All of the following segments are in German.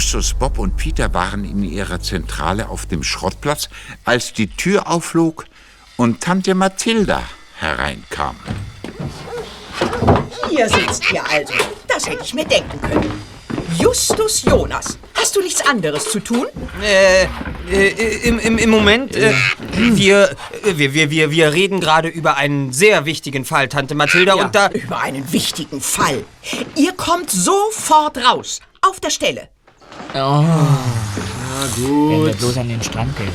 Justus, Bob und Peter waren in ihrer Zentrale auf dem Schrottplatz, als die Tür auflog und Tante Mathilda hereinkam. Hier sitzt ihr also. Das hätte ich mir denken können. Justus Jonas, hast du nichts anderes zu tun? Äh, äh im, im, im Moment, äh, wir, wir, wir, wir, wir reden gerade über einen sehr wichtigen Fall, Tante Mathilda, Ja, und da... über einen wichtigen Fall. Ihr kommt sofort raus. Auf der Stelle. Wenn wir bloß an den Strand gehen.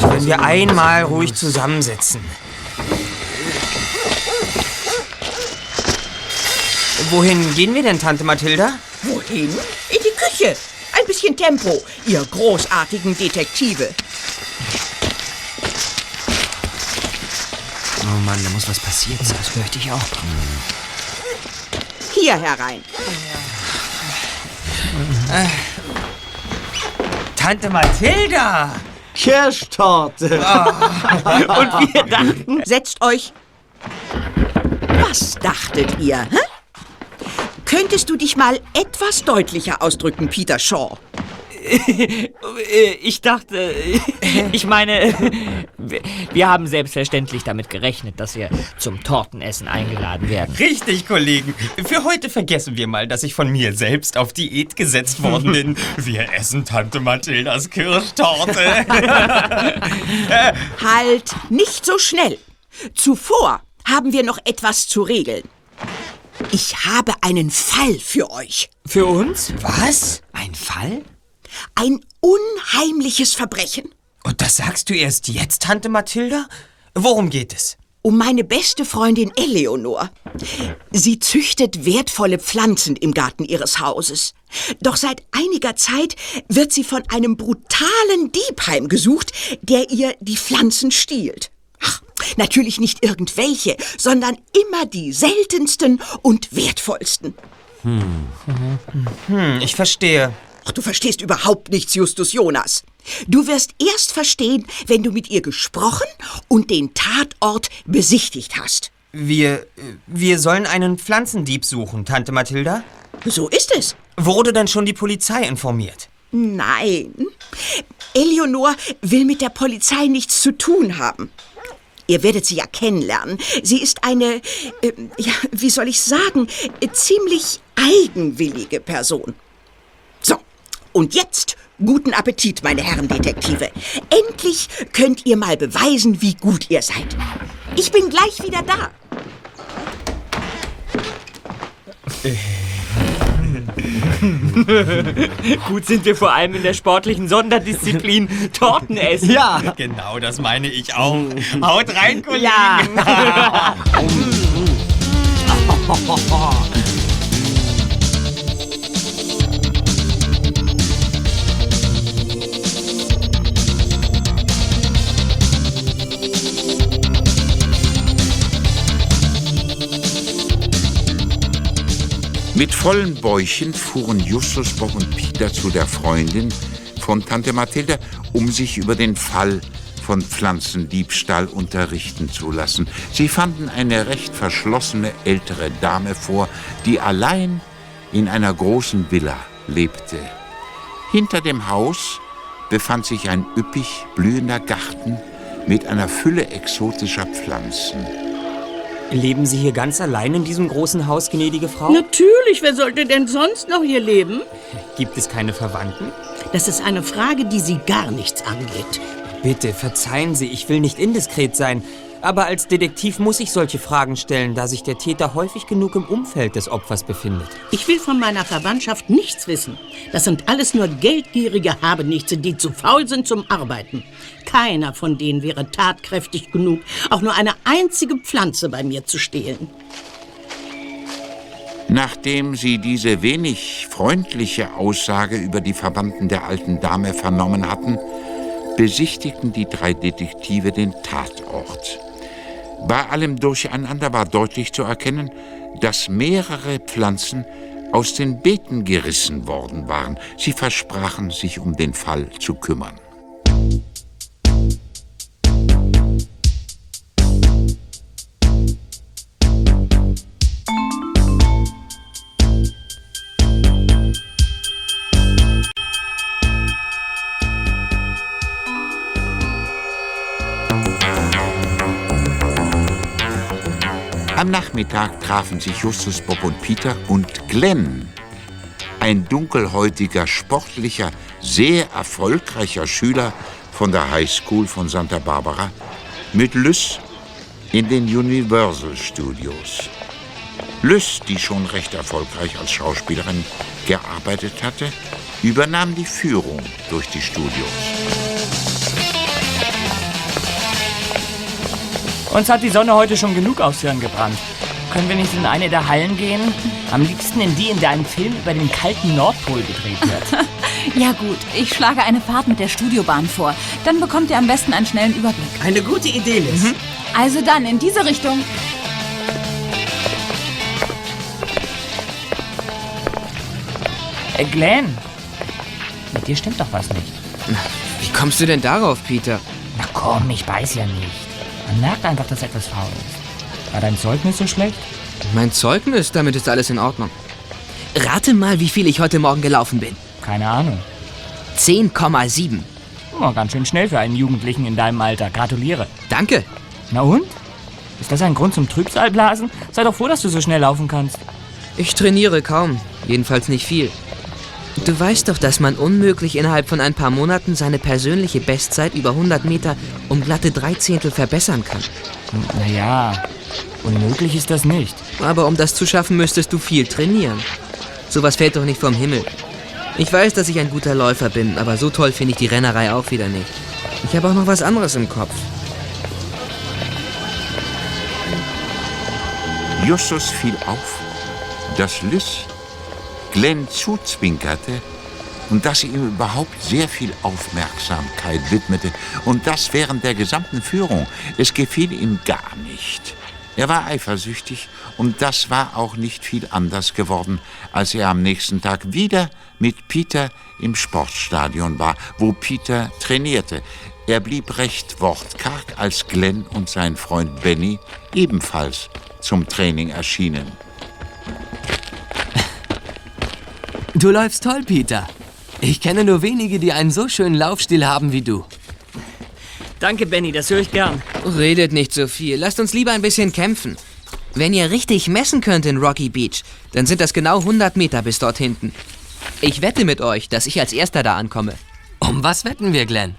Wenn wir einmal ruhig zusammensitzen. Wohin gehen wir denn, Tante Mathilda? Wohin? In die Küche. Ein bisschen Tempo, ihr großartigen Detektive. Oh Mann, da muss was passiert sein. Das fürchte ich auch. Hier herein. Tante Mathilda! Kirschtorte. Und wir dachten... Setzt euch. Was dachtet ihr? Hä? Könntest du dich mal etwas deutlicher ausdrücken, Peter Shaw? Äh, Ich dachte, ich meine, wir- wir haben selbstverständlich damit gerechnet, dass wir zum Tortenessen eingeladen werden. Richtig, Kollegen. Für heute vergessen wir mal, dass ich von mir selbst auf Diät gesetzt worden bin. Wir essen Tante Mathildas Kirschtorte. Halt, nicht so schnell. Zuvor haben wir noch etwas zu regeln. Ich habe einen Fall für euch. Für uns? Was? Ein Fall? Ein unheimliches Verbrechen. Und das sagst du erst jetzt, Tante Mathilda? Worum geht es? Um meine beste Freundin Eleonor. Sie züchtet wertvolle Pflanzen im Garten ihres Hauses. Doch seit einiger Zeit wird sie von einem brutalen Dieb heimgesucht, der ihr die Pflanzen stiehlt. Ach, natürlich nicht irgendwelche, sondern immer die seltensten und wertvollsten. Hm, ich verstehe. Ach, du verstehst überhaupt nichts, Justus Jonas. Du wirst erst verstehen, wenn du mit ihr gesprochen und den Tatort besichtigt hast. Wir, wir sollen einen Pflanzendieb suchen, Tante Mathilda. So ist es. Wurde denn schon die Polizei informiert? Nein. Eleonor will mit der Polizei nichts zu tun haben. Ihr werdet sie ja kennenlernen. Sie ist eine, äh, ja, wie soll ich sagen, ziemlich eigenwillige Person. Und jetzt guten Appetit, meine Herren Detektive. Endlich könnt ihr mal beweisen, wie gut ihr seid. Ich bin gleich wieder da. Gut sind wir vor allem in der sportlichen Sonderdisziplin Tortenessen. Ja. Genau, das meine ich auch. Haut rein, Kollegen. Ja. Mit vollen Bäuchen fuhren Justus, Bob und Peter zu der Freundin von Tante Mathilda, um sich über den Fall von Pflanzendiebstahl unterrichten zu lassen. Sie fanden eine recht verschlossene ältere Dame vor, die allein in einer großen Villa lebte. Hinter dem Haus befand sich ein üppig blühender Garten mit einer Fülle exotischer Pflanzen. Leben Sie hier ganz allein in diesem großen Haus, gnädige Frau? Natürlich, wer sollte denn sonst noch hier leben? Gibt es keine Verwandten? Das ist eine Frage, die Sie gar nichts angeht. Bitte, verzeihen Sie, ich will nicht indiskret sein. Aber als Detektiv muss ich solche Fragen stellen, da sich der Täter häufig genug im Umfeld des Opfers befindet. Ich will von meiner Verwandtschaft nichts wissen. Das sind alles nur geldgierige Habenichtse, die zu faul sind zum Arbeiten. Keiner von denen wäre tatkräftig genug, auch nur eine einzige Pflanze bei mir zu stehlen. Nachdem sie diese wenig freundliche Aussage über die Verwandten der alten Dame vernommen hatten, besichtigten die drei Detektive den Tatort. Bei allem Durcheinander war deutlich zu erkennen, dass mehrere Pflanzen aus den Beeten gerissen worden waren. Sie versprachen, sich um den Fall zu kümmern. Am Nachmittag trafen sich Justus, Bob und Peter und Glenn, ein dunkelhäutiger, sportlicher, sehr erfolgreicher Schüler von der High School von Santa Barbara, mit Lys in den Universal Studios. Lys, die schon recht erfolgreich als Schauspielerin gearbeitet hatte, übernahm die Führung durch die Studios. Uns hat die Sonne heute schon genug aufs Hirn gebrannt. Können wir nicht in eine der Hallen gehen? Am liebsten in die, in der ein Film über den kalten Nordpol gedreht wird. Ja gut, ich schlage eine Fahrt mit der Studiobahn vor. Dann bekommt ihr am besten einen schnellen Überblick. Eine gute Idee, Liz. Also dann, in diese Richtung. Äh, Glenn, mit dir stimmt doch was nicht. Wie kommst du denn darauf, Peter? Na komm, ich weiß ja nicht. Man merkt einfach, dass etwas faul ist. War dein Zeugnis so schlecht? Mein Zeugnis, damit ist alles in Ordnung. Rate mal, wie viel ich heute Morgen gelaufen bin. Keine Ahnung. 10,7. Oh, ganz schön schnell für einen Jugendlichen in deinem Alter. Gratuliere. Danke. Na und? Ist das ein Grund zum Trübsalblasen? Sei doch froh, dass du so schnell laufen kannst. Ich trainiere kaum. Jedenfalls nicht viel. Du weißt doch, dass man unmöglich innerhalb von ein paar Monaten seine persönliche Bestzeit über 100 Meter um glatte drei Zehntel verbessern kann. Naja, unmöglich ist das nicht. Aber um das zu schaffen, müsstest du viel trainieren. Sowas fällt doch nicht vom Himmel. Ich weiß, dass ich ein guter Läufer bin, aber so toll finde ich die Rennerei auch wieder nicht. Ich habe auch noch was anderes im Kopf. Justus fiel auf, dass Lys Glenn zuzwinkerte und dass sie ihm überhaupt sehr viel Aufmerksamkeit widmete und das während der gesamten Führung. Es gefiel ihm gar nicht. Er war eifersüchtig und das war auch nicht viel anders geworden, als er am nächsten Tag wieder mit Peter im Sportstadion war, wo Peter trainierte. Er blieb recht wortkarg, als Glenn und sein Freund Benny ebenfalls zum Training erschienen. Du läufst toll, Peter. Ich kenne nur wenige, die einen so schönen Laufstil haben wie du. Danke, Benny, das höre ich gern. Redet nicht so viel. Lasst uns lieber ein bisschen kämpfen. Wenn ihr richtig messen könnt in Rocky Beach, dann sind das genau 100 Meter bis dort hinten. Ich wette mit euch, dass ich als Erster da ankomme. Um was wetten wir, Glenn?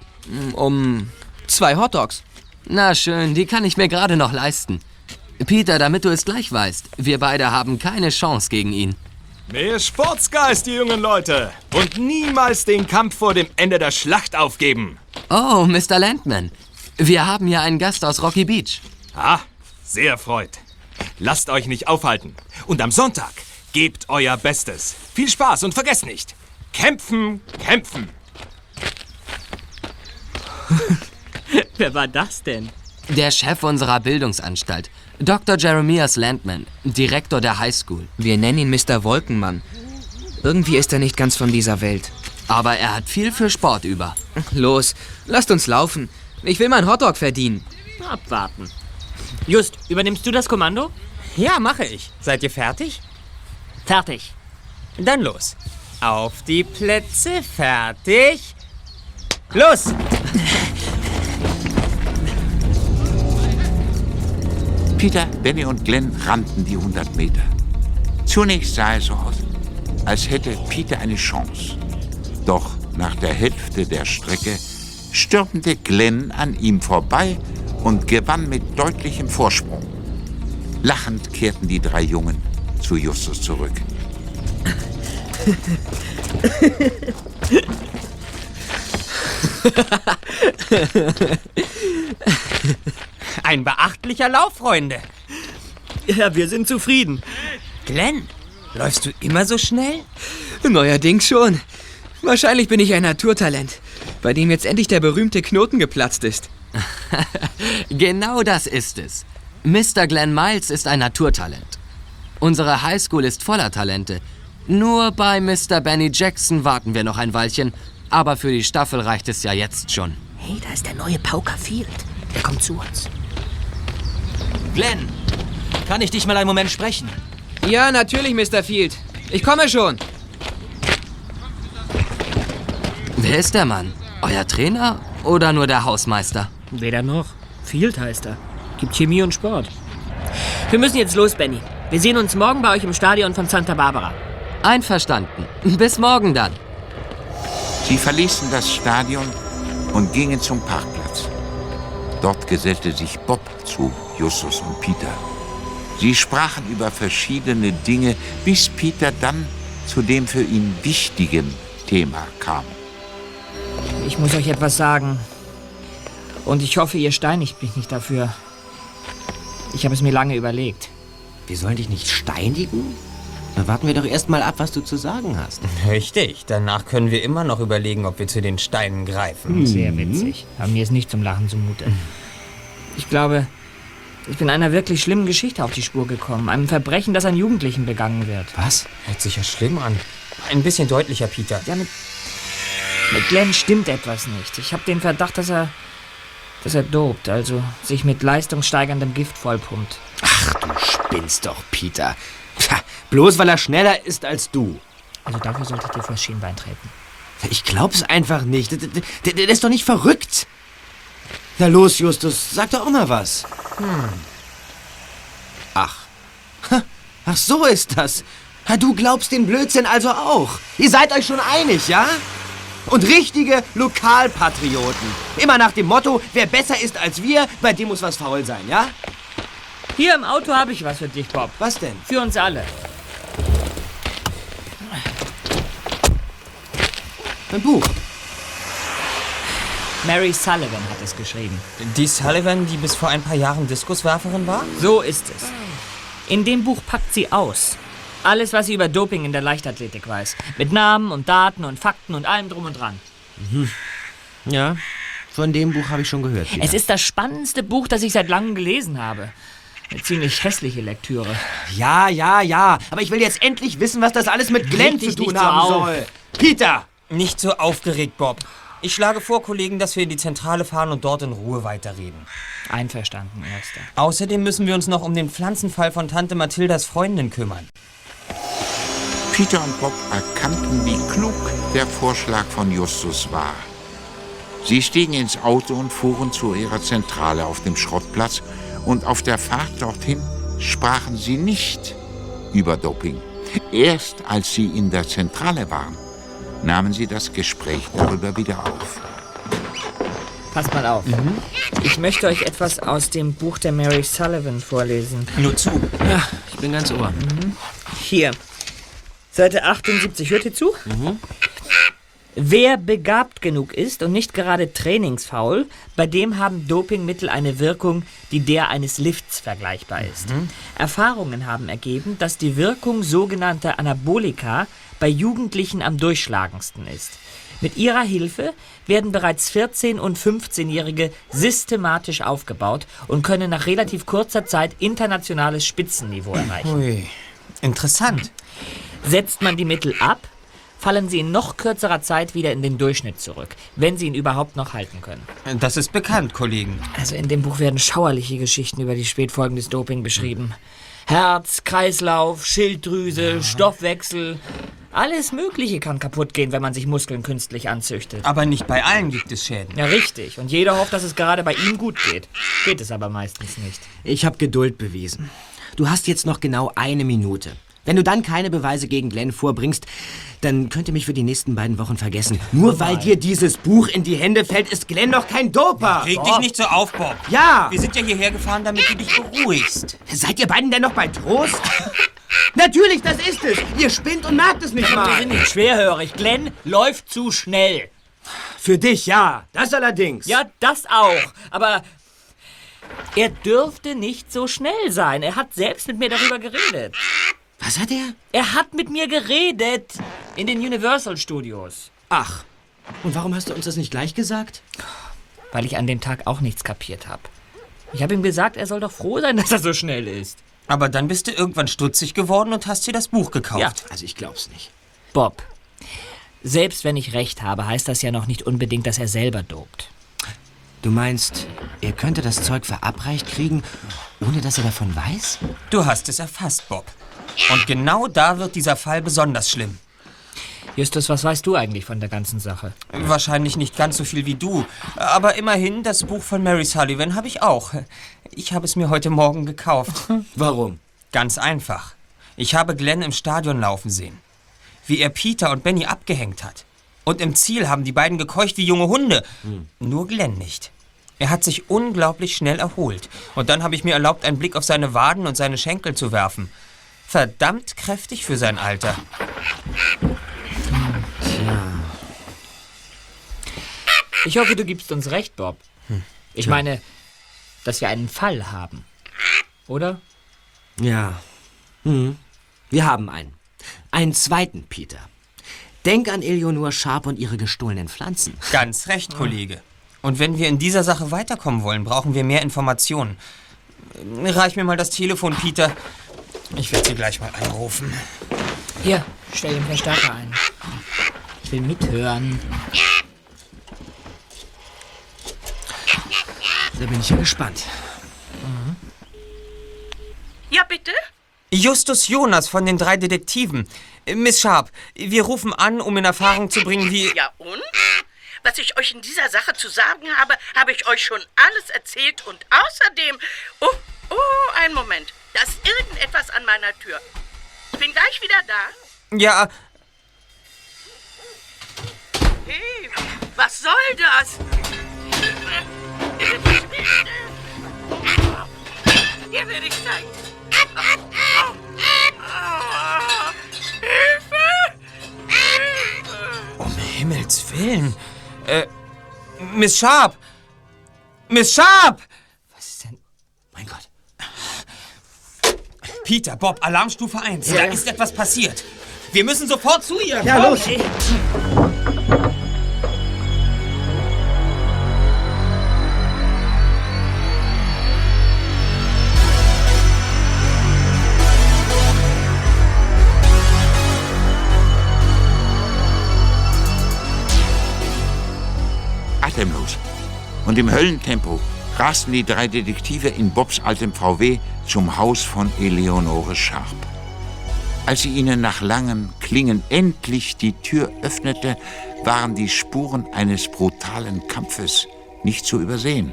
Um zwei Hotdogs. Na schön, die kann ich mir gerade noch leisten. Peter, damit du es gleich weißt, wir beide haben keine Chance gegen ihn. Mehr Sportsgeist, die jungen Leute. Und niemals den Kampf vor dem Ende der Schlacht aufgeben. Oh, Mr. Landman. Wir haben hier einen Gast aus Rocky Beach. Ah, sehr freut. Lasst euch nicht aufhalten. Und am Sonntag gebt euer Bestes. Viel Spaß und vergesst nicht. Kämpfen, kämpfen. Wer war das denn? Der Chef unserer Bildungsanstalt, Dr. Jeremias Landman, Direktor der High School. Wir nennen ihn Mr. Wolkenmann. Irgendwie ist er nicht ganz von dieser Welt. Aber er hat viel für Sport über. Los, lasst uns laufen. Ich will meinen Hotdog verdienen. Abwarten. Just, übernimmst du das Kommando? Ja, mache ich. Seid ihr fertig? Fertig. Dann los. Auf die Plätze, fertig. Los! Peter, Benny und Glenn rannten die 100 Meter. Zunächst sah es so aus, als hätte Peter eine Chance. Doch nach der Hälfte der Strecke stürmte Glenn an ihm vorbei und gewann mit deutlichem Vorsprung. Lachend kehrten die drei Jungen zu Justus zurück. Ein beachtlicher Lauf, Freunde. Ja, wir sind zufrieden. Glenn, läufst du immer so schnell? Neuerdings schon. Wahrscheinlich bin ich ein Naturtalent, bei dem jetzt endlich der berühmte Knoten geplatzt ist. Genau das ist es. Mr. Glenn Miles ist ein Naturtalent. Unsere Highschool ist voller Talente. Nur bei Mr. Benny Jackson warten wir noch ein Weilchen, aber für die Staffel reicht es ja jetzt schon. Hey, da ist der neue Pauker Field. Der kommt zu uns. Glenn, kann ich dich mal einen Moment sprechen? Ja, natürlich, Mr. Field. Ich komme schon. Wer ist der Mann? Euer Trainer oder nur der Hausmeister? Weder noch. Field heißt er. Gibt Chemie und Sport. Wir müssen jetzt los, Benny. Wir sehen uns morgen bei euch im Stadion von Santa Barbara. Einverstanden. Bis morgen dann. Sie verließen das Stadion und gingen zum Parkplatz. Dort gesellte sich Bob zu Justus und Peter. Sie sprachen über verschiedene Dinge, bis Peter dann zu dem für ihn wichtigen Thema kam. Ich muss euch etwas sagen. Und ich hoffe, ihr steinigt mich nicht dafür. Ich habe es mir lange überlegt. Wir sollen dich nicht steinigen? Dann warten wir doch erst mal ab, was du zu sagen hast. Richtig. Danach können wir immer noch überlegen, ob wir zu den Steinen greifen. Hm. Sehr witzig. Aber mir ist nicht zum Lachen zumute. Ich glaube, ich bin einer wirklich schlimmen Geschichte auf die Spur gekommen. Einem Verbrechen, das an Jugendlichen begangen wird. Was? Hört sich ja schlimm an. Ein bisschen deutlicher, Peter. Ja, mit, mit Glenn stimmt etwas nicht. Ich habe den Verdacht, dass er, dass er dopt, also sich mit leistungssteigerndem Gift vollpumpt. Ach, du spinnst doch, Peter. Pah, bloß weil er schneller ist als du. Also dafür sollte ich dir vors Schienbein treten. Ich glaub's einfach nicht. Der, der, der ist doch nicht verrückt. Na los, Justus, sag doch auch mal was. Hm. Ach. Ha, Ach, so ist das. Ha, Du glaubst den Blödsinn also auch. Ihr seid euch schon einig, ja? Und richtige Lokalpatrioten. Immer nach dem Motto, wer besser ist als wir, bei dem muss was faul sein, ja? Hier im Auto habe ich was für dich, Bob. Was denn? Für uns alle. Ein Buch. Mary Sullivan hat es geschrieben. Die Sullivan, die bis vor ein paar Jahren Diskuswerferin war? So ist es. In dem Buch packt sie aus. Alles, was sie über Doping in der Leichtathletik weiß. Mit Namen und Daten und Fakten und allem drum und dran. Mhm. Ja, von dem Buch habe ich schon gehört. Peter. Es ist das spannendste Buch, das ich seit langem gelesen habe. Eine ziemlich hässliche Lektüre. Ja, ja, ja. Aber ich will jetzt endlich wissen, was das alles mit Glenn zu tun so haben auf. soll. Peter! Nicht so aufgeregt, Bob. Ich schlage vor, Kollegen, dass wir in die Zentrale fahren und dort in Ruhe weiterreden. Einverstanden, Erster. Außerdem müssen wir uns noch um den Pflanzenfall von Tante Mathildas Freundin kümmern. Peter und Bob erkannten, wie klug der Vorschlag von Justus war. Sie stiegen ins Auto und fuhren zu ihrer Zentrale auf dem Schrottplatz und auf der Fahrt dorthin sprachen sie nicht über Doping. Erst als sie in der Zentrale waren, nahmen sie das Gespräch darüber wieder auf. Passt mal auf. Ich möchte euch etwas aus dem Buch der Mary Sullivan vorlesen. Nur zu. Ja, ich bin ganz ohr. Hier. Seite 78. Hört ihr zu? Wer begabt genug ist und nicht gerade trainingsfaul, bei dem haben Dopingmittel eine Wirkung, die der eines Lifts vergleichbar ist. Erfahrungen haben ergeben, dass die Wirkung sogenannter Anabolika bei Jugendlichen am durchschlagendsten ist. Mit ihrer Hilfe werden bereits 14- und 15-Jährige systematisch aufgebaut und können nach relativ kurzer Zeit internationales Spitzenniveau erreichen. Ui, interessant. Setzt man die Mittel ab, fallen sie in noch kürzerer Zeit wieder in den Durchschnitt zurück, wenn sie ihn überhaupt noch halten können. Das ist bekannt, Kollegen. Also in dem Buch werden schauerliche Geschichten über die Spätfolgen des Doping beschrieben. Herz, Kreislauf, Schilddrüse, Stoffwechsel. Alles Mögliche kann kaputt gehen, wenn man sich Muskeln künstlich anzüchtet. Aber nicht bei allen gibt es Schäden. Ja, richtig. Und jeder hofft, dass es gerade bei ihm gut geht. Geht es aber meistens nicht. Ich habe Geduld bewiesen. Du hast jetzt noch genau eine Minute. Wenn du dann keine Beweise gegen Glenn vorbringst, dann könnt ihr mich für die nächsten beiden Wochen vergessen. Nur weil dir dieses Buch in die Hände fällt, ist Glenn doch kein Doper. Reg dich nicht so auf, Bob. Ja! Wir sind ja hierher gefahren, damit du dich beruhigst. Seid ihr beiden denn noch bei Trost? Natürlich, das ist es. Ihr spinnt und merkt es nicht Wir mal. sind nicht schwerhörig. Glenn läuft zu schnell. Für dich, ja. Das allerdings. Ja, das auch. Aber er dürfte nicht so schnell sein. Er hat selbst mit mir darüber geredet. Was hat er? Er hat mit mir geredet. In den Universal Studios. Ach. Und warum hast du uns das nicht gleich gesagt? Weil ich an dem Tag auch nichts kapiert habe. Ich habe ihm gesagt, er soll doch froh sein, dass er so schnell ist. Aber dann bist du irgendwann stutzig geworden und hast dir das Buch gekauft. Ja. Also ich glaub's nicht. Bob, selbst wenn ich recht habe, heißt das ja noch nicht unbedingt, dass er selber dopt. Du meinst, er könnte das Zeug verabreicht kriegen, ohne dass er davon weiß? Du hast es erfasst, Bob. Und genau da wird dieser Fall besonders schlimm. Justus, was weißt du eigentlich von der ganzen Sache? Wahrscheinlich nicht ganz so viel wie du. Aber immerhin, das Buch von Mary Sullivan habe ich auch. Ich habe es mir heute Morgen gekauft. Warum? Ganz einfach. Ich habe Glenn im Stadion laufen sehen. Wie er Peter und Benny abgehängt hat. Und im Ziel haben die beiden gekeucht wie junge Hunde. Nur Glenn nicht. Er hat sich unglaublich schnell erholt. Und dann habe ich mir erlaubt, einen Blick auf seine Waden und seine Schenkel zu werfen. Verdammt kräftig für sein Alter. Ich hoffe, du gibst uns recht, Bob. Ich Tja. meine, dass wir einen Fall haben. Oder? Ja. Hm. Wir haben einen. Einen zweiten Peter. Denk an Eleonore Sharp und ihre gestohlenen Pflanzen. Ganz recht, Kollege. Und wenn wir in dieser Sache weiterkommen wollen, brauchen wir mehr Informationen. Reich mir mal das Telefon, Peter. Ich werde sie gleich mal anrufen. Hier, stell den Verstärker ein. Ich will mithören. Da bin ich ja gespannt. Ja, bitte? Justus Jonas von den drei Detektiven. Miss Sharp, wir rufen an, um in Erfahrung zu bringen, wie... Ja, und? Was ich euch in dieser Sache zu sagen habe, habe ich euch schon alles erzählt und außerdem. Oh, oh, einen Moment. Da ist irgendetwas an meiner Tür. Ich bin gleich wieder da. Ja, Hey, was soll das? Hier will ich sein. um Himmels Willen. Äh, Miss Sharp! Miss Sharp! Was ist denn... Mein Gott. Peter, Bob, Alarmstufe 1. Da ist etwas passiert. Wir müssen sofort zu ihr. Ja, los. Atemlos. Und im Höllentempo rasten die drei Detektive in Bobs altem VW zum Haus von Eleonore Sharp. Als sie ihnen nach langem Klingen endlich die Tür öffnete, waren die Spuren eines brutalen Kampfes nicht zu übersehen.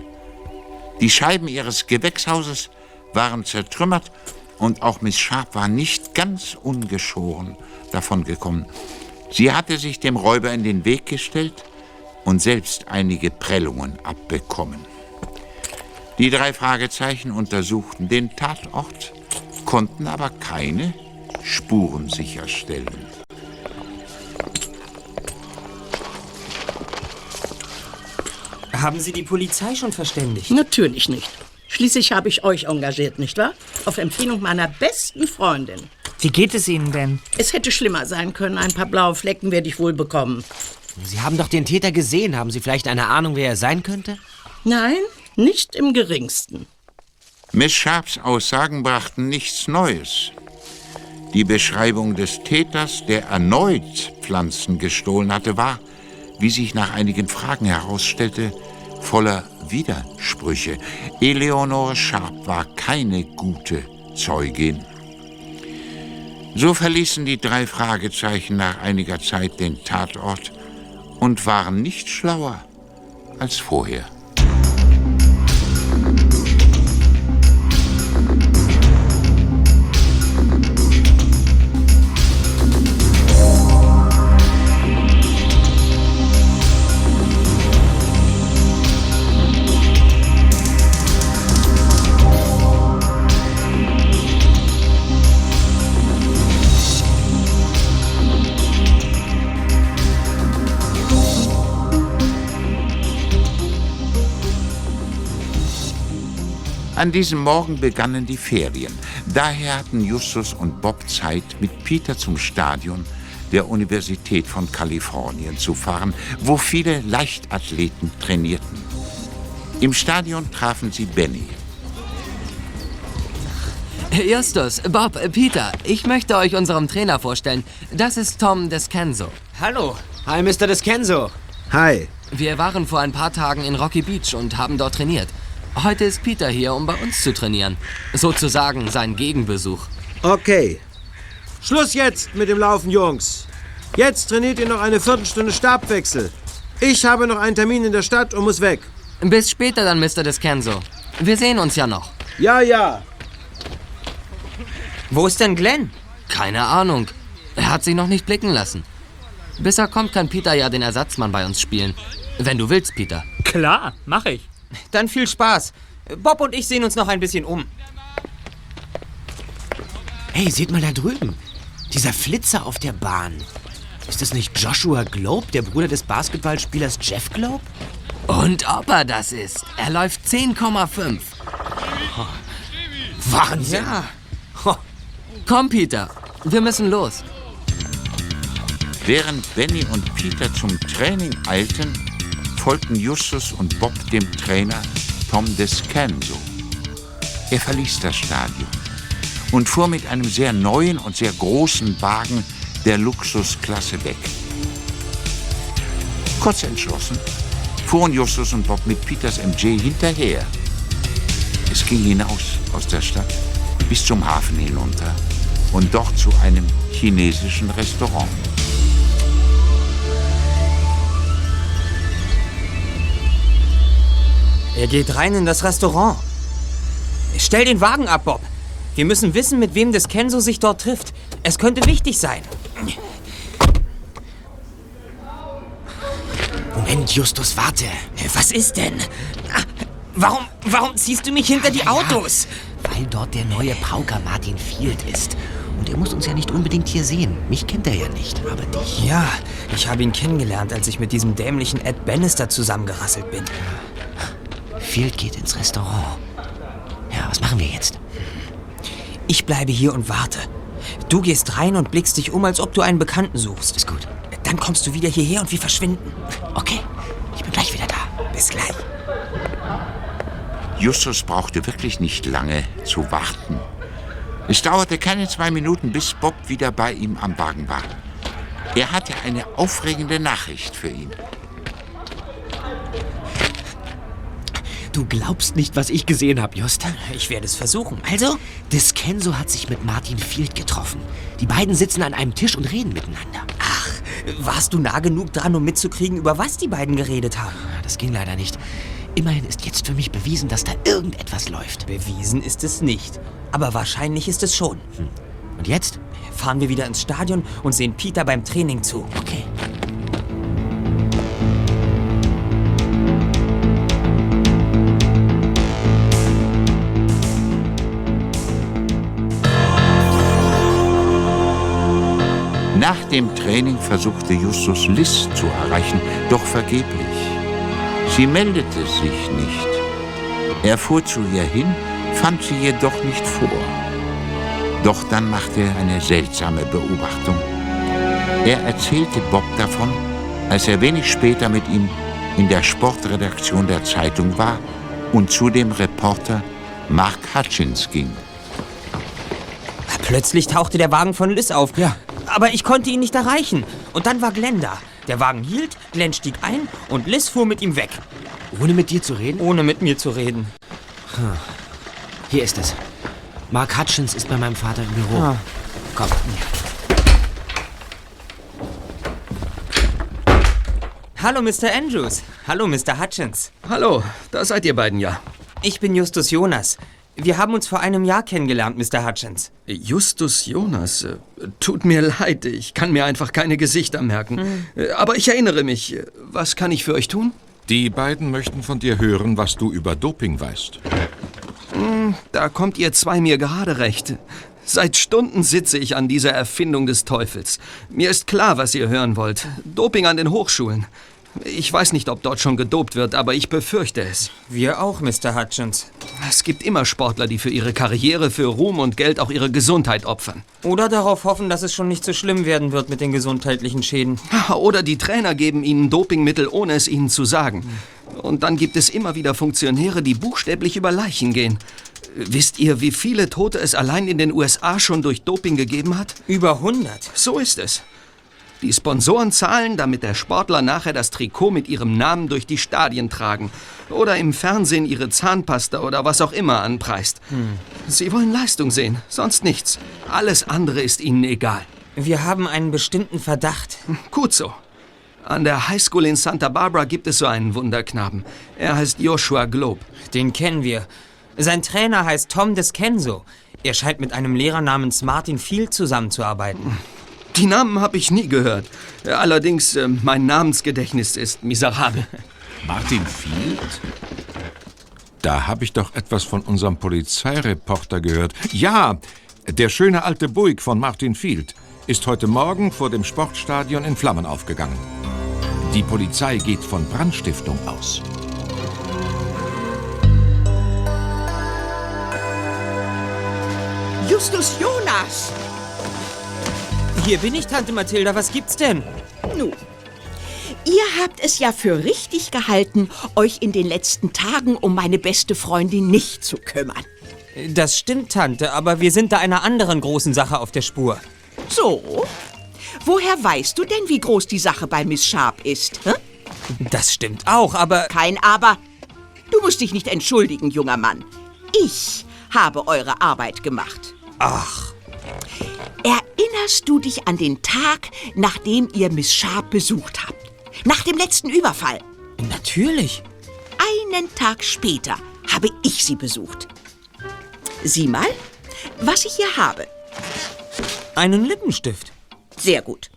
Die Scheiben ihres Gewächshauses waren zertrümmert und auch Miss Sharp war nicht ganz ungeschoren davongekommen. Sie hatte sich dem Räuber in den Weg gestellt und selbst einige Prellungen abbekommen. Die drei Fragezeichen untersuchten den Tatort, konnten aber keine Spuren sicherstellen. Haben Sie die Polizei schon verständigt? Natürlich nicht. Schließlich habe ich euch engagiert, nicht wahr? Auf Empfehlung meiner besten Freundin. Wie geht es Ihnen denn? Es hätte schlimmer sein können. Ein paar blaue Flecken werde ich wohl bekommen. Sie haben doch den Täter gesehen. Haben Sie vielleicht eine Ahnung, wer er sein könnte? Nein, nicht im geringsten. Miss Sharps Aussagen brachten nichts Neues. Die Beschreibung des Täters, der erneut Pflanzen gestohlen hatte, war, wie sich nach einigen Fragen herausstellte, voller Widersprüche. Eleonore Sharp war keine gute Zeugin. So verließen die drei Fragezeichen nach einiger Zeit den Tatort und waren nicht schlauer als vorher. An diesem Morgen begannen die Ferien. Daher hatten Justus und Bob Zeit, mit Peter zum Stadion der Universität von Kalifornien zu fahren, wo viele Leichtathleten trainierten. Im Stadion trafen sie Benny. Justus, Bob, Peter, ich möchte euch unserem Trainer vorstellen. Das ist Tom Descanso. Hallo. Hi, Mr. Descanso. Hi. Wir waren vor ein paar Tagen in Rocky Beach und haben dort trainiert. Heute ist Peter hier, um bei uns zu trainieren. Sozusagen sein Gegenbesuch. Okay. Schluss jetzt mit dem Laufen, Jungs. Jetzt trainiert ihr noch eine Viertelstunde Stabwechsel. Ich habe noch einen Termin in der Stadt und muss weg. Bis später dann, Mr. Descanso. Wir sehen uns ja noch. Ja, ja. Wo ist denn Glenn? Keine Ahnung. Er hat sich noch nicht blicken lassen. Bis er kommt, kann Peter ja den Ersatzmann bei uns spielen. Wenn du willst, Peter. Klar, mach ich. Dann viel Spaß. Bob und ich sehen uns noch ein bisschen um. Hey, seht mal da drüben. Dieser Flitzer auf der Bahn. Ist das nicht Joshua Globe, der Bruder des Basketballspielers Jeff Globe? Und ob er das ist. Er läuft 10,5. Wahnsinn. Ja. Komm, Peter. Wir müssen los. Während Benny und Peter zum Training eilten, folgten Justus und Bob dem Trainer Tom Descanso. Er verließ das Stadion und fuhr mit einem sehr neuen und sehr großen Wagen der Luxusklasse weg. Kurz entschlossen fuhren Justus und Bob mit Peters MJ hinterher. Es ging hinaus aus der Stadt bis zum Hafen hinunter und dort zu einem chinesischen Restaurant. Er geht rein in das Restaurant. Stell den Wagen ab, Bob. Wir müssen wissen, mit wem das Kenzo sich dort trifft. Es könnte wichtig sein. Moment, Justus, warte. Was ist denn? Warum, warum ziehst du mich hinter die Autos? Weil dort der neue Pauker Martin Field ist. Und er muss uns ja nicht unbedingt hier sehen. Mich kennt er ja nicht, aber dich. Ja, ich habe ihn kennengelernt, als ich mit diesem dämlichen Ed Bannister zusammengerasselt bin. Field geht ins Restaurant. Ja, was machen wir jetzt? Ich bleibe hier und warte. Du gehst rein und blickst dich um, als ob du einen Bekannten suchst. Ist gut. Dann kommst du wieder hierher und wir verschwinden. Okay, ich bin gleich wieder da. Bis gleich. Justus brauchte wirklich nicht lange zu warten. Es dauerte keine zwei Minuten, bis Bob wieder bei ihm am Wagen war. Er hatte eine aufregende Nachricht für ihn. Du glaubst nicht, was ich gesehen habe, Just. Ich werde es versuchen. Also? Descenso hat sich mit Martin Field getroffen. Die beiden sitzen an einem Tisch und reden miteinander. Ach, warst du nah genug dran, um mitzukriegen, über was die beiden geredet haben? Das ging leider nicht. Immerhin ist jetzt für mich bewiesen, dass da irgendetwas läuft. Bewiesen ist es nicht. Aber wahrscheinlich ist es schon. Hm. Und jetzt? Fahren wir wieder ins Stadion und sehen Peter beim Training zu. Okay. Nach dem Training versuchte Justus Liz zu erreichen, doch vergeblich. Sie meldete sich nicht. Er fuhr zu ihr hin, fand sie jedoch nicht vor. Doch dann machte er eine seltsame Beobachtung. Er erzählte Bob davon, als er wenig später mit ihm in der Sportredaktion der Zeitung war und zu dem Reporter Mark Hutchins ging. Plötzlich tauchte der Wagen von Liz auf. Ja. Aber ich konnte ihn nicht erreichen. Und dann war Glenn da. Der Wagen hielt, Glenn stieg ein und Liz fuhr mit ihm weg. Ohne mit dir zu reden? Ohne mit mir zu reden. Hier ist es. Mark Hutchins ist bei meinem Vater im Büro. Ah. Komm. Hallo, Mr. Andrews. Hallo, Mr. Hutchins. Hallo, da seid ihr beiden ja. Ich bin Justus Jonas. Wir haben uns vor einem Jahr kennengelernt, Mr. Hutchins. Justus Jonas. äh, Tut mir leid, ich kann mir einfach keine Gesichter merken. Äh, Aber ich erinnere mich. Was kann ich für euch tun? Die beiden möchten von dir hören, was du über Doping weißt. Hm, Da kommt ihr zwei mir gerade recht. Seit Stunden sitze ich an dieser Erfindung des Teufels. Mir ist klar, was ihr hören wollt. Doping an den Hochschulen. Ich weiß nicht, ob dort schon gedopt wird, aber ich befürchte es. Wir auch, Mr. Hutchins. Es gibt immer Sportler, die für ihre Karriere, für Ruhm und Geld auch ihre Gesundheit opfern. Oder darauf hoffen, dass es schon nicht so schlimm werden wird mit den gesundheitlichen Schäden. Oder die Trainer geben ihnen Dopingmittel, ohne es ihnen zu sagen. Und dann gibt es immer wieder Funktionäre, die buchstäblich über Leichen gehen. Wisst ihr, wie viele Tote es allein in den USA schon durch Doping gegeben hat? Über 100. So ist es. Die Sponsoren zahlen, damit der Sportler nachher das Trikot mit ihrem Namen durch die Stadien tragen oder im Fernsehen ihre Zahnpasta oder was auch immer anpreist. Sie wollen Leistung sehen, sonst nichts. Alles andere ist ihnen egal. Wir haben einen bestimmten Verdacht. Gut so. An der Highschool in Santa Barbara gibt es so einen Wunderknaben. Er heißt Joshua Globe. Den kennen wir. Sein Trainer heißt Tom Descenso. Er scheint mit einem Lehrer namens Martin Field zusammenzuarbeiten. Die Namen habe ich nie gehört. Allerdings, äh, mein Namensgedächtnis ist miserabel. Martin Field? Da habe ich doch etwas von unserem Polizeireporter gehört. Ja, der schöne alte Buick von Martin Field ist heute Morgen vor dem Sportstadion in Flammen aufgegangen. Die Polizei geht von Brandstiftung aus. Justus Jonas! Hier bin ich, Tante Mathilda. Was gibt's denn? Nun, ihr habt es ja für richtig gehalten, euch in den letzten Tagen um meine beste Freundin nicht zu kümmern. Das stimmt, Tante, aber wir sind da einer anderen großen Sache auf der Spur. So? Woher weißt du denn, wie groß die Sache bei Miss Sharp ist? Hä? Das stimmt auch, aber... Kein Aber. Du musst dich nicht entschuldigen, junger Mann. Ich habe eure Arbeit gemacht. Ach. Erinnerst du dich an den Tag, nachdem ihr Miss Sharp besucht habt? Nach dem letzten Überfall? Natürlich. Einen Tag später habe ich sie besucht. Sieh mal, was ich hier habe. Einen Lippenstift. Sehr gut.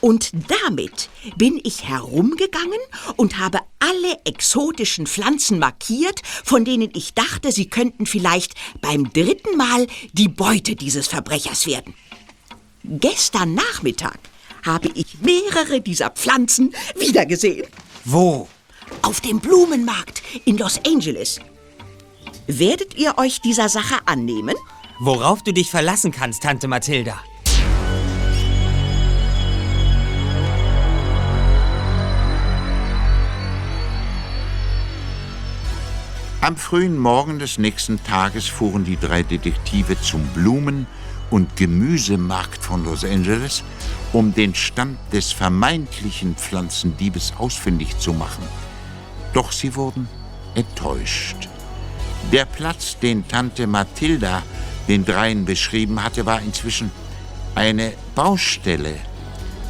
Und damit bin ich herumgegangen und habe alle exotischen Pflanzen markiert, von denen ich dachte, sie könnten vielleicht beim dritten Mal die Beute dieses Verbrechers werden. Gestern Nachmittag habe ich mehrere dieser Pflanzen wiedergesehen. Wo? Auf dem Blumenmarkt in Los Angeles. Werdet ihr euch dieser Sache annehmen? Worauf du dich verlassen kannst, Tante Mathilda. Am frühen Morgen des nächsten Tages fuhren die drei Detektive zum Blumen- und Gemüsemarkt von Los Angeles, um den Stand des vermeintlichen Pflanzendiebes ausfindig zu machen. Doch sie wurden enttäuscht. Der Platz, den Tante Mathilda den dreien beschrieben hatte, war inzwischen eine Baustelle.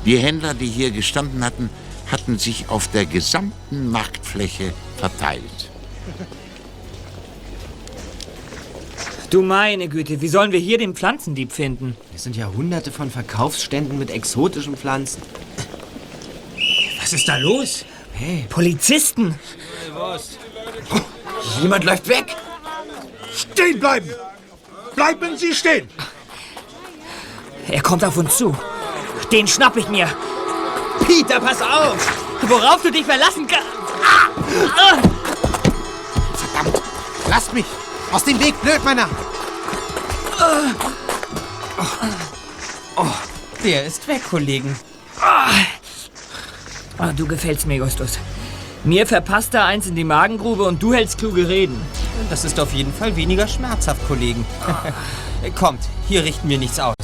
Die Händler, die hier gestanden hatten, hatten sich auf der gesamten Marktfläche verteilt. Du meine Güte, wie sollen wir hier den Pflanzendieb finden? Es sind ja hunderte von Verkaufsständen mit exotischen Pflanzen. Was ist da los? Hey. Polizisten! Jemand läuft weg! Stehen bleiben! Bleiben Sie stehen! Er kommt auf uns zu. Den schnapp ich mir. Peter, pass auf! Worauf du dich verlassen kannst. Ah! Ah! Verdammt! Lasst mich! Aus dem Weg, Blödmänner! Oh, der ist weg, Kollegen. Ah, du gefällst mir, Justus. Mir verpasst er eins in die Magengrube und du hältst kluge Reden. Das ist auf jeden Fall weniger schmerzhaft, Kollegen. Kommt, hier richten wir nichts aus.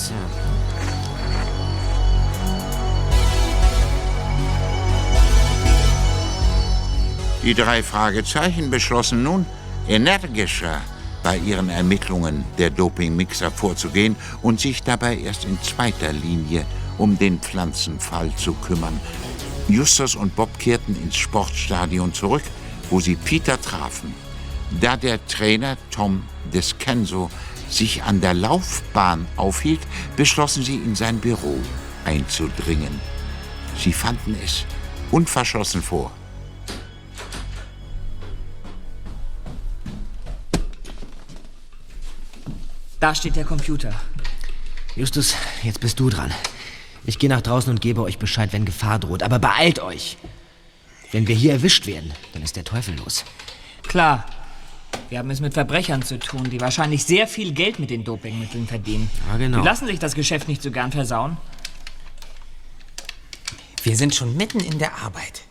Die drei Fragezeichen beschlossen nun, energischer bei ihren Ermittlungen der Dopingmixer vorzugehen und sich dabei erst in zweiter Linie um den Pflanzenfall zu kümmern. Justus und Bob kehrten ins Sportstadion zurück, wo sie Peter trafen. Da der Trainer Tom Descanso sich an der Laufbahn aufhielt, beschlossen sie, in sein Büro einzudringen. Sie fanden es unverschlossen vor. Da steht der Computer. Justus, jetzt bist du dran. Ich gehe nach draußen und gebe euch Bescheid, wenn Gefahr droht. Aber beeilt euch! Wenn wir hier erwischt werden, dann ist der Teufel los. Klar. Wir haben es mit Verbrechern zu tun, die wahrscheinlich sehr viel Geld mit den Dopingmitteln verdienen. Ja, genau. Die lassen sich das Geschäft nicht so gern versauen. Wir sind schon mitten in der Arbeit.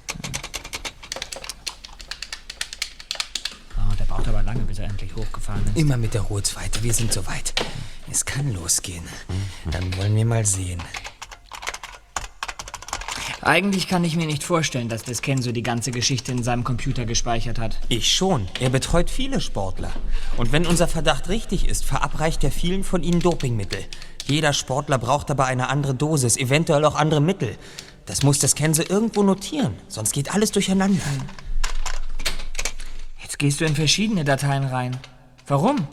Oh, der braucht aber lange, bis er endlich hochgefahren ist. Immer mit der Ruhe weiter, wir sind soweit. Es kann losgehen. Dann wollen wir mal sehen. Eigentlich kann ich mir nicht vorstellen, dass Descenso die ganze Geschichte in seinem Computer gespeichert hat. Ich schon. Er betreut viele Sportler. Und wenn unser Verdacht richtig ist, verabreicht er vielen von ihnen Dopingmittel. Jeder Sportler braucht aber eine andere Dosis, eventuell auch andere Mittel. Das muss Descenso irgendwo notieren, sonst geht alles durcheinander. Jetzt gehst du in verschiedene Dateien rein. Warum?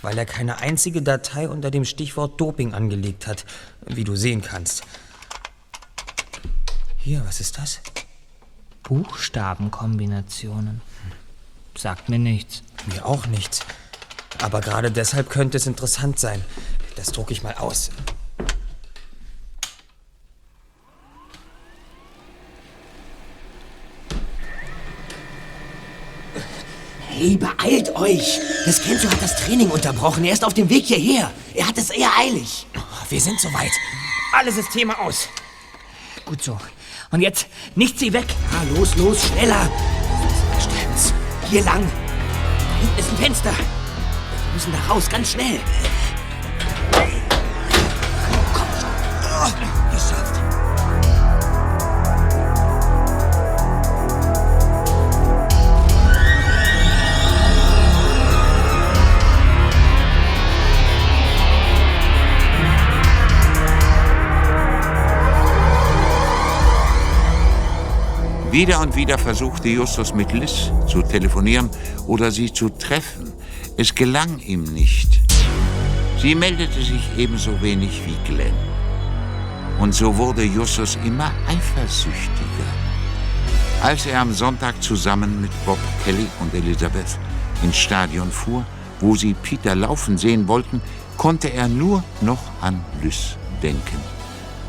Weil er keine einzige Datei unter dem Stichwort Doping angelegt hat, wie du sehen kannst. Hier, was ist das? Buchstabenkombinationen. Sagt mir nichts. Mir auch nichts. Aber gerade deshalb könnte es interessant sein. Das drucke ich mal aus. Hey, beeilt euch! Das Kenzo hat das Training unterbrochen. Er ist auf dem Weg hierher. Er hat es eher eilig. Wir sind soweit. Alle Systeme aus. Gut so. Und jetzt nicht sie weg. Ja, los, los, schneller. Stimmt's. Hier lang. Da hinten ist ein Fenster. Wir müssen da raus, ganz schnell. Wieder und wieder versuchte Justus mit Liz zu telefonieren oder sie zu treffen. Es gelang ihm nicht. Sie meldete sich ebenso wenig wie Glenn. Und so wurde Justus immer eifersüchtiger. Als er am Sonntag zusammen mit Bob Kelly und Elizabeth ins Stadion fuhr, wo sie Peter laufen sehen wollten, konnte er nur noch an Lys denken.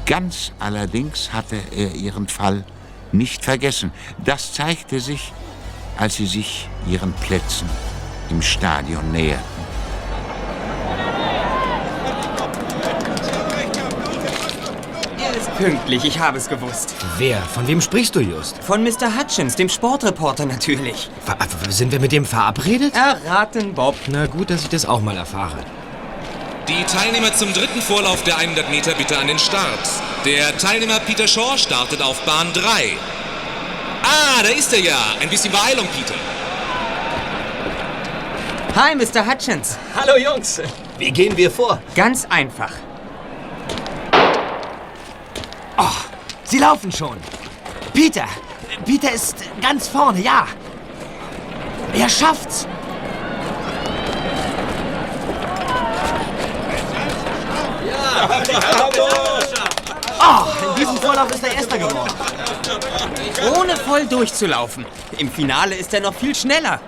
Ganz allerdings hatte er ihren Fall nicht vergessen. Das zeigte sich, als sie sich ihren Plätzen im Stadion näherten. Er ist pünktlich, ich habe es gewusst. Wer? Von wem sprichst du, Just? Von Mr. Hutchins, dem Sportreporter natürlich. Ver sind wir mit dem verabredet? Erraten, Bob. Na gut, dass ich das auch mal erfahre. Die Teilnehmer zum dritten Vorlauf der 100 Meter bitte an den Start. Der Teilnehmer Peter Shaw startet auf Bahn 3. Ah, da ist er ja. Ein bisschen Beeilung, Peter. Hi, Mr. Hutchins. Hallo Jungs. Wie gehen wir vor? Ganz einfach. Oh, sie laufen schon. Peter. Peter ist ganz vorne, ja. Er schafft's. Oh, in diesem Vorlauf ist er Erster geworden. Ohne voll durchzulaufen. Im Finale ist er noch viel schneller.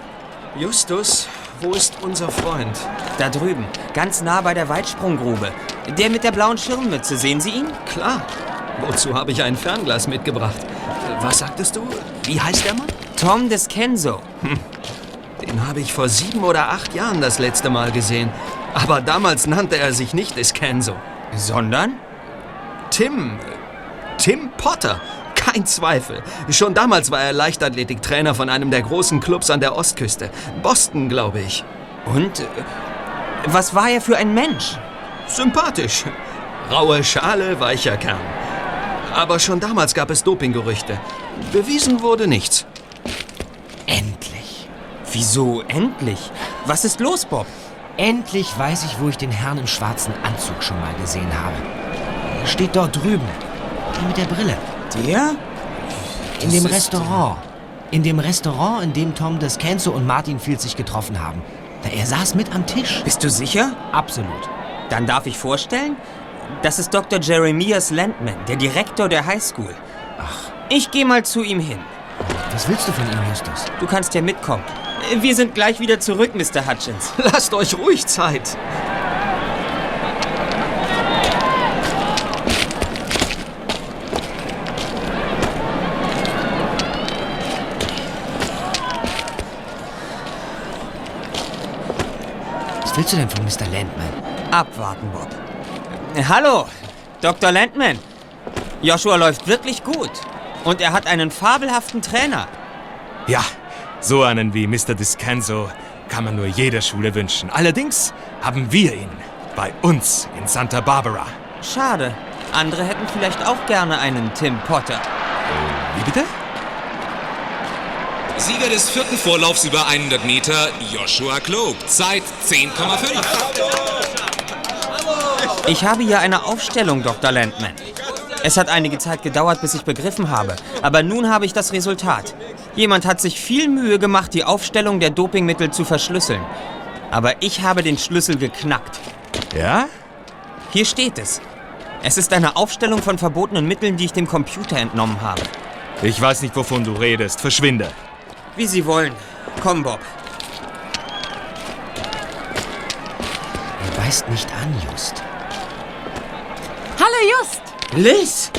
Justus, wo ist unser Freund? Da drüben, ganz nah bei der Weitsprunggrube. Der mit der blauen Schirmmütze, sehen Sie ihn? Klar. Wozu habe ich ein Fernglas mitgebracht? Was sagtest du? Wie heißt der Mann? Tom Descenso. Hm. Den habe ich vor sieben oder acht Jahren das letzte Mal gesehen. Aber damals nannte er sich nicht Descenso. Sondern? Tim. Tim Potter. Kein Zweifel. Schon damals war er Leichtathletiktrainer von einem der großen Clubs an der Ostküste. Boston, glaube ich. Und äh, was war er für ein Mensch? Sympathisch. Raue Schale, weicher Kern. Aber schon damals gab es Dopinggerüchte. Bewiesen wurde nichts. Endlich. Wieso endlich? Was ist los, Bob? Endlich weiß ich, wo ich den Herrn im schwarzen Anzug schon mal gesehen habe. Er steht dort drüben. Der mit der Brille. Der? In dem Restaurant. In dem Restaurant, in dem Tom Descanso und Martin Field sich getroffen haben. Er saß mit am Tisch. Bist du sicher? Absolut. Dann darf ich vorstellen, das ist Dr. Jeremias Landman, der Direktor der Highschool. Ach. Ich gehe mal zu ihm hin. Was willst du von ihm, Justus? Du kannst ja mitkommen. Wir sind gleich wieder zurück, Mr. Hutchins. Lasst euch ruhig Zeit. Was willst du denn von Mr. Landman? Abwarten, Bob. Hallo, Dr. Landman. Joshua läuft wirklich gut. Und er hat einen fabelhaften Trainer. Ja, so einen wie Mr. Discanso kann man nur jeder Schule wünschen. Allerdings haben wir ihn bei uns in Santa Barbara. Schade. Andere hätten vielleicht auch gerne einen Tim Potter. Wie bitte? Sieger des vierten Vorlaufs über 100 Meter, Joshua Cloak. Zeit 10,5. Ich habe hier eine Aufstellung, Dr. Landman. Es hat einige Zeit gedauert, bis ich begriffen habe. Aber nun habe ich das Resultat. Jemand hat sich viel Mühe gemacht, die Aufstellung der Dopingmittel zu verschlüsseln. Aber ich habe den Schlüssel geknackt. Ja? Hier steht es. Es ist eine Aufstellung von verbotenen Mitteln, die ich dem Computer entnommen habe. Ich weiß nicht, wovon du redest. Verschwinde. Wie Sie wollen. Komm, Bob. Er weist nicht an, Just. Hallo Just. Liz!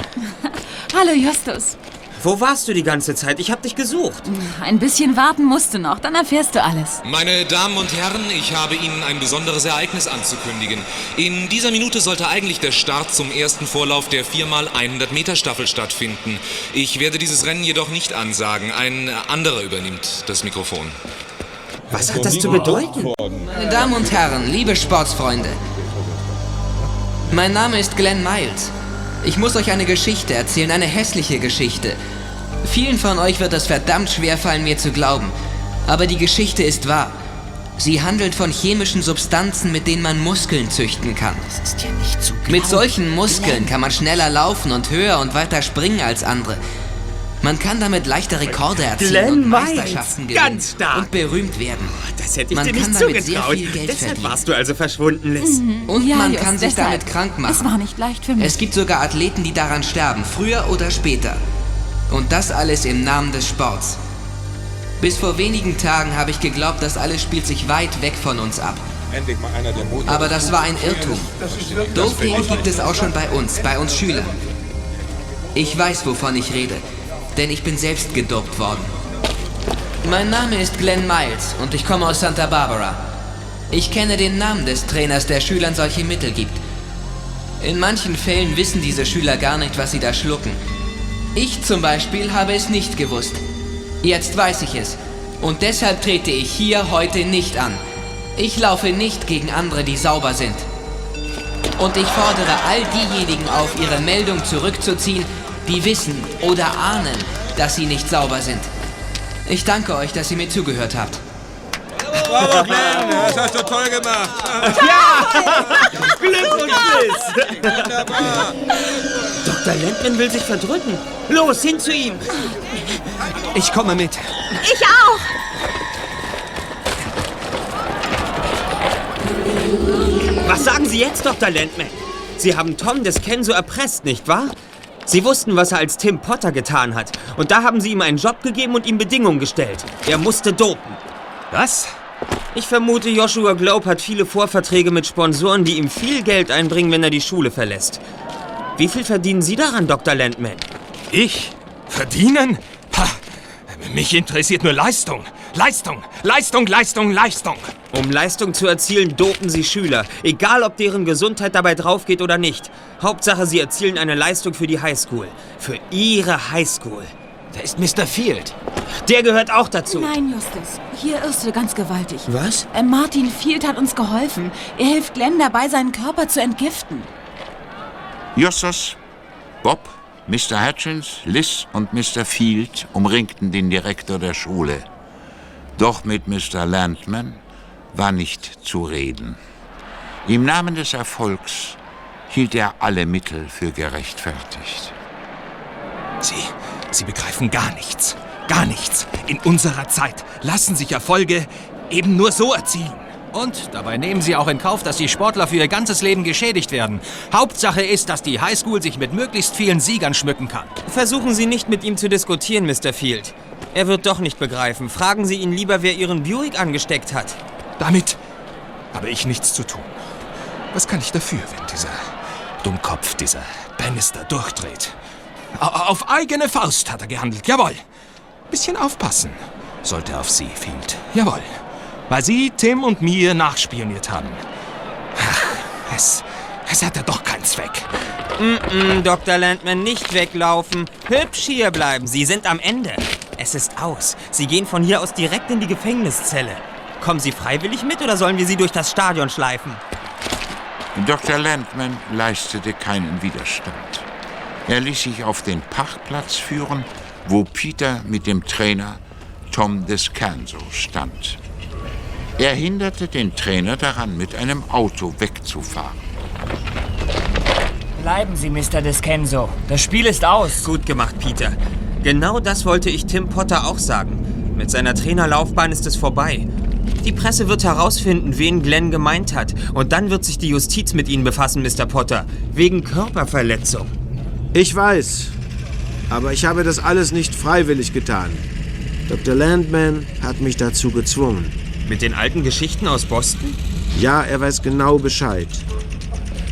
Hallo Justus. Wo warst du die ganze Zeit? Ich habe dich gesucht. Ein bisschen warten musst du noch, dann erfährst du alles. Meine Damen und Herren, ich habe Ihnen ein besonderes Ereignis anzukündigen. In dieser Minute sollte eigentlich der Start zum ersten Vorlauf der 4x100 Meter Staffel stattfinden. Ich werde dieses Rennen jedoch nicht ansagen. Ein anderer übernimmt das Mikrofon. Was hat das zu bedeuten? Meine Damen und Herren, liebe Sportsfreunde. Mein Name ist Glenn Miles. Ich muss euch eine Geschichte erzählen, eine hässliche Geschichte. Vielen von euch wird es verdammt schwer fallen, mir zu glauben. Aber die Geschichte ist wahr. Sie handelt von chemischen Substanzen, mit denen man Muskeln züchten kann. Ja. Mit solchen Muskeln kann man schneller laufen und höher und weiter springen als andere. Man kann damit leichte Rekorde erzielen Glenn und Miles, Meisterschaften gewinnen ganz stark. und berühmt werden. Das hätte ich man dir kann nicht damit sehr zugetraut. viel Geld Deshalb verdienen. warst du also verschwunden, Liz. Und Ja, man kann sich deshalb. damit krank machen. Es war nicht leicht für mich. Es gibt sogar Athleten, die daran sterben, früher oder später. Und das alles im Namen des Sports. Bis vor wenigen Tagen habe ich geglaubt, das alles spielt sich weit weg von uns ab. Endlich mal einer, der Motor Aber das war ein Irrtum. Doping gibt es auch schon bei uns, bei uns Schülern. Ich weiß, wovon ich rede, denn ich bin selbst gedopt worden. Mein Name ist Glenn Miles und ich komme aus Santa Barbara. Ich kenne den Namen des Trainers, der Schülern solche Mittel gibt. In manchen Fällen wissen diese Schüler gar nicht, was sie da schlucken. Ich zum Beispiel habe es nicht gewusst. Jetzt weiß ich es. Und deshalb trete ich hier heute nicht an. Ich laufe nicht gegen andere, die sauber sind. Und ich fordere all diejenigen auf, ihre Meldung zurückzuziehen, die wissen oder ahnen, dass sie nicht sauber sind. Ich danke euch, dass ihr mir zugehört habt. Bravo, Glenn, das hast du toll gemacht. Glückwunsch, Liz! Dr. Landman will sich verdrücken. Los, hin zu ihm! Ich komme mit. Ich auch. Was sagen Sie jetzt, Dr. Landman? Sie haben Tom des Kenzo erpresst, nicht wahr? Sie wussten, was er als Tim Potter getan hat. Und da haben Sie ihm einen Job gegeben und ihm Bedingungen gestellt. Er musste dopen. Was? Ich vermute, Joshua Globe hat viele Vorverträge mit Sponsoren, die ihm viel Geld einbringen, wenn er die Schule verlässt. Wie viel verdienen Sie daran, Dr. Landman? Ich? Verdienen? Ha, mich interessiert nur Leistung. Leistung, Leistung, Leistung, Leistung. Um Leistung zu erzielen, dopen Sie Schüler. Egal, ob deren Gesundheit dabei draufgeht oder nicht. Hauptsache, Sie erzielen eine Leistung für die Highschool. Für Ihre Highschool. Da ist Mr. Field. Der gehört auch dazu. Nein, Justus. Hier irrst du ganz gewaltig. Was? Äh, Martin Field hat uns geholfen. Er hilft Glenn dabei, seinen Körper zu entgiften. Justus, Bob, Mr. Hutchins, Liz und Mr. Field umringten den Direktor der Schule. Doch mit Mr. Landman war nicht zu reden. Im Namen des Erfolgs hielt er alle Mittel für gerechtfertigt. Sie, Sie begreifen gar nichts. Gar nichts. In unserer Zeit lassen sich Erfolge eben nur so erzielen. Und dabei nehmen sie auch in Kauf, dass die Sportler für ihr ganzes Leben geschädigt werden. Hauptsache ist, dass die Highschool sich mit möglichst vielen Siegern schmücken kann. Versuchen Sie nicht mit ihm zu diskutieren, Mr. Field. Er wird doch nicht begreifen. Fragen Sie ihn lieber, wer Ihren Buick angesteckt hat. Damit habe ich nichts zu tun. Was kann ich dafür, wenn dieser Dummkopf, dieser Bannister durchdreht? Au- Auf eigene Faust hat er gehandelt, jawohl. Bisschen aufpassen sollte auf Sie, Field, jawohl. Weil Sie Tim und mir nachspioniert haben. Ach, es, es hat ja doch keinen Zweck. Mm-mm, Dr. Landman, nicht weglaufen. Hübsch hier bleiben. Sie sind am Ende. Es ist aus. Sie gehen von hier aus direkt in die Gefängniszelle. Kommen Sie freiwillig mit oder sollen wir Sie durch das Stadion schleifen? Dr. Landman leistete keinen Widerstand. Er ließ sich auf den Parkplatz führen, wo Peter mit dem Trainer Tom Descanso stand. Er hinderte den Trainer daran, mit einem Auto wegzufahren. Bleiben Sie, Mr. Descenso. Das Spiel ist aus. Gut gemacht, Peter. Genau das wollte ich Tim Potter auch sagen. Mit seiner Trainerlaufbahn ist es vorbei. Die Presse wird herausfinden, wen Glenn gemeint hat. Und dann wird sich die Justiz mit Ihnen befassen, Mr. Potter. Wegen Körperverletzung. Ich weiß. Aber ich habe das alles nicht freiwillig getan. Dr. Landman hat mich dazu gezwungen. Mit den alten Geschichten aus Boston? Ja, er weiß genau Bescheid.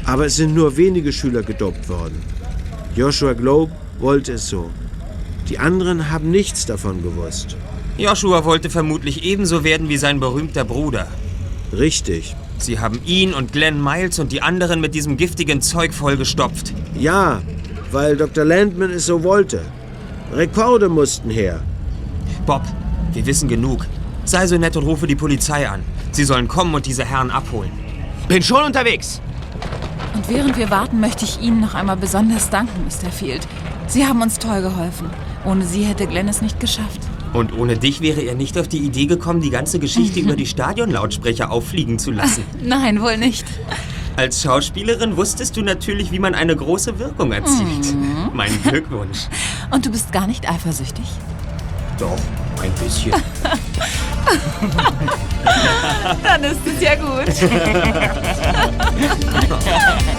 Aber es sind nur wenige Schüler gedopt worden. Joshua Globe wollte es so. Die anderen haben nichts davon gewusst. Joshua wollte vermutlich ebenso werden wie sein berühmter Bruder. Richtig. Sie haben ihn und Glenn Miles und die anderen mit diesem giftigen Zeug vollgestopft. Ja, weil Dr. Landman es so wollte. Rekorde mussten her. Bob, wir wissen genug. Sei so nett und rufe die Polizei an. Sie sollen kommen und diese Herren abholen. Bin schon unterwegs. Und während wir warten, möchte ich Ihnen noch einmal besonders danken, Mr. Field. Sie haben uns toll geholfen. Ohne Sie hätte Glenn es nicht geschafft. Und ohne dich wäre er nicht auf die Idee gekommen, die ganze Geschichte über die Stadionlautsprecher auffliegen zu lassen. Nein, wohl nicht. Als Schauspielerin wusstest du natürlich, wie man eine große Wirkung erzielt. Mhm. Mein Glückwunsch. Und du bist gar nicht eifersüchtig? Doch, ein bisschen. Dann ist es ja gut.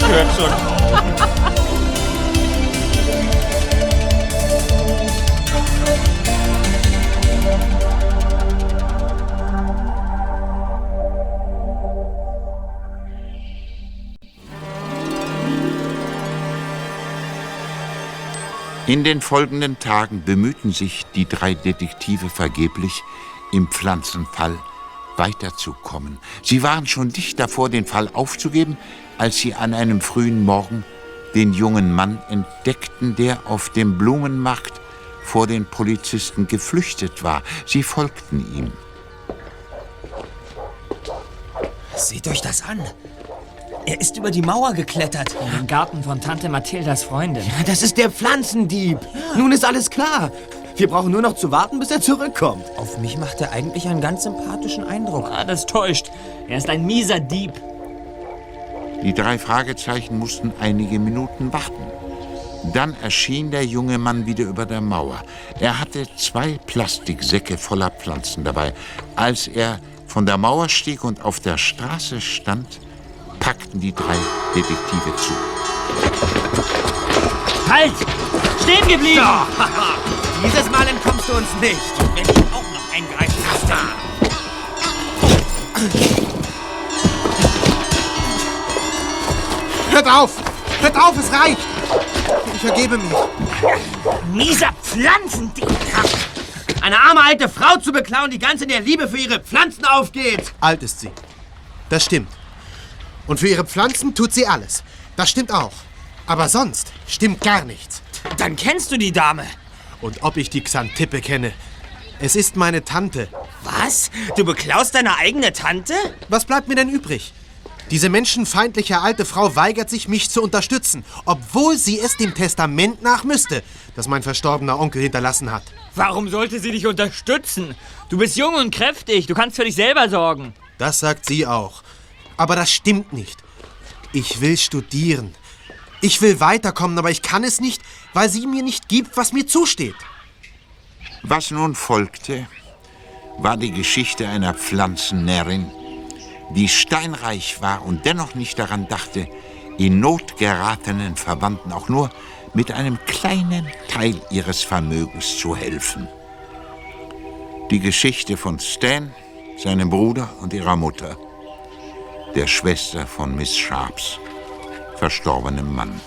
Hört schon. In den folgenden Tagen bemühten sich die drei Detektive vergeblich, im Pflanzenfall weiterzukommen. Sie waren schon dicht davor, den Fall aufzugeben, als sie an einem frühen Morgen den jungen Mann entdeckten, der auf dem Blumenmarkt vor den Polizisten geflüchtet war. Sie folgten ihm. Seht euch das an. Er ist über die Mauer geklettert. In den Garten von Tante Mathildas Freundin. Das ist der Pflanzendieb. Nun ist alles klar. Wir brauchen nur noch zu warten, bis er zurückkommt. Auf mich macht er eigentlich einen ganz sympathischen Eindruck. Ah, das täuscht. Er ist ein mieser Dieb. Die drei Fragezeichen mussten einige Minuten warten. Dann erschien der junge Mann wieder über der Mauer. Er hatte zwei Plastiksäcke voller Pflanzen dabei. Als er von der Mauer stieg und auf der Straße stand, packten die drei Detektive zu. Halt! Stehen geblieben! Dieses Mal entkommst du uns nicht. Wenn ich auch noch eingreifen müsste. Hört auf! Hört auf, es reicht! Ich vergebe mich. Mieser Pflanzendieb. Eine arme alte Frau zu beklauen, die ganz in der Liebe für ihre Pflanzen aufgeht. Alt ist sie. Das stimmt. Und für ihre Pflanzen tut sie alles. Das stimmt auch. Aber sonst stimmt gar nichts. Dann kennst du die Dame. Und ob ich die Xantippe kenne? Es ist meine Tante. Was? Du beklaust deine eigene Tante? Was bleibt mir denn übrig? Diese menschenfeindliche alte Frau weigert sich, mich zu unterstützen, obwohl sie es dem Testament nach müsste, das mein verstorbener Onkel hinterlassen hat. Warum sollte sie dich unterstützen? Du bist jung und kräftig. Du kannst für dich selber sorgen. Das sagt sie auch. Aber das stimmt nicht. Ich will studieren. Ich will weiterkommen, aber ich kann es nicht, weil sie mir nicht gibt, was mir zusteht. Was nun folgte, war die Geschichte einer Pflanzennärrin, die steinreich war und dennoch nicht daran dachte, in Not geratenen Verwandten auch nur mit einem kleinen Teil ihres Vermögens zu helfen. Die Geschichte von Stan, seinem Bruder und ihrer Mutter, der Schwester von Miss Sharps, verstorbenem Mann.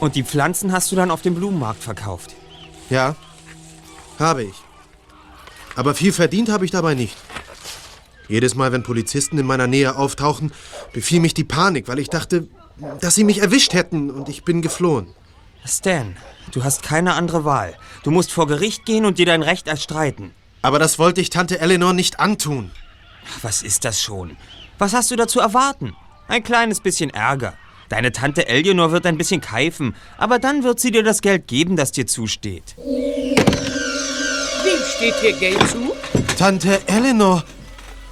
Und die Pflanzen hast du dann auf dem Blumenmarkt verkauft? Ja, habe ich. Aber viel verdient habe ich dabei nicht. Jedes Mal, wenn Polizisten in meiner Nähe auftauchen, befiel mich die Panik, weil ich dachte, dass sie mich erwischt hätten und ich bin geflohen. Stan, du hast keine andere Wahl. Du musst vor Gericht gehen und dir dein Recht erstreiten. Aber das wollte ich Tante Eleanor nicht antun. Was ist das schon? Was hast du da zu erwarten? Ein kleines bisschen Ärger. Deine Tante Eleanor wird ein bisschen keifen, aber dann wird sie dir das Geld geben, das dir zusteht. Wem steht hier Geld zu? Tante Eleanor,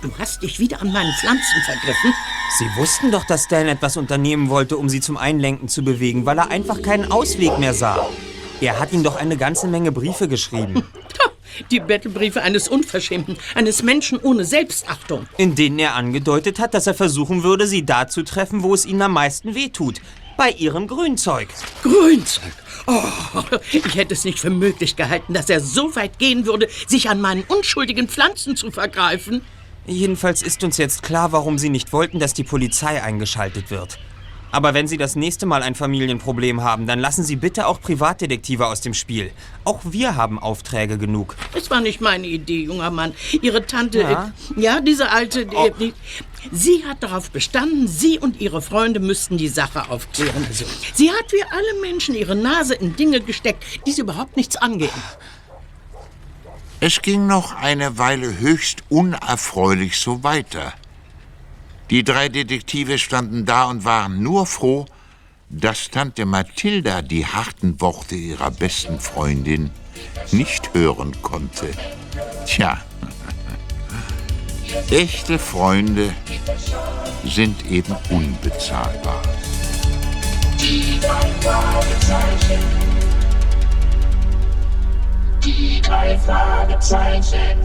Du hast dich wieder an meinen Pflanzen vergriffen. Sie wussten doch, dass Stan etwas unternehmen wollte, um sie zum Einlenken zu bewegen, weil er einfach keinen Ausweg mehr sah. Er hat ihm doch eine ganze Menge Briefe geschrieben. Die Bettelbriefe eines Unverschämten, eines Menschen ohne Selbstachtung. In denen er angedeutet hat, dass er versuchen würde, sie da zu treffen, wo es ihnen am meisten wehtut. Bei ihrem Grünzeug. Grünzeug? Oh, ich hätte es nicht für möglich gehalten, dass er so weit gehen würde, sich an meinen unschuldigen Pflanzen zu vergreifen. Jedenfalls ist uns jetzt klar, warum Sie nicht wollten, dass die Polizei eingeschaltet wird. Aber wenn Sie das nächste Mal ein Familienproblem haben, dann lassen Sie bitte auch Privatdetektive aus dem Spiel. Auch wir haben Aufträge genug. Es war nicht meine Idee, junger Mann. Ihre Tante, Ja? äh, ja, diese alte, Oh. äh, die, sie hat darauf bestanden, Sie und Ihre Freunde müssten die Sache aufklären. Sie hat wie alle Menschen ihre Nase in Dinge gesteckt, die sie überhaupt nichts angehen. Es ging noch eine Weile höchst unerfreulich so weiter. Die drei Detektive standen da und waren nur froh, dass Tante Mathilda die harten Worte ihrer besten Freundin nicht hören konnte. Tja, echte Freunde sind eben unbezahlbar. Die drei Fragezeichen. Die drei Fragezeichen.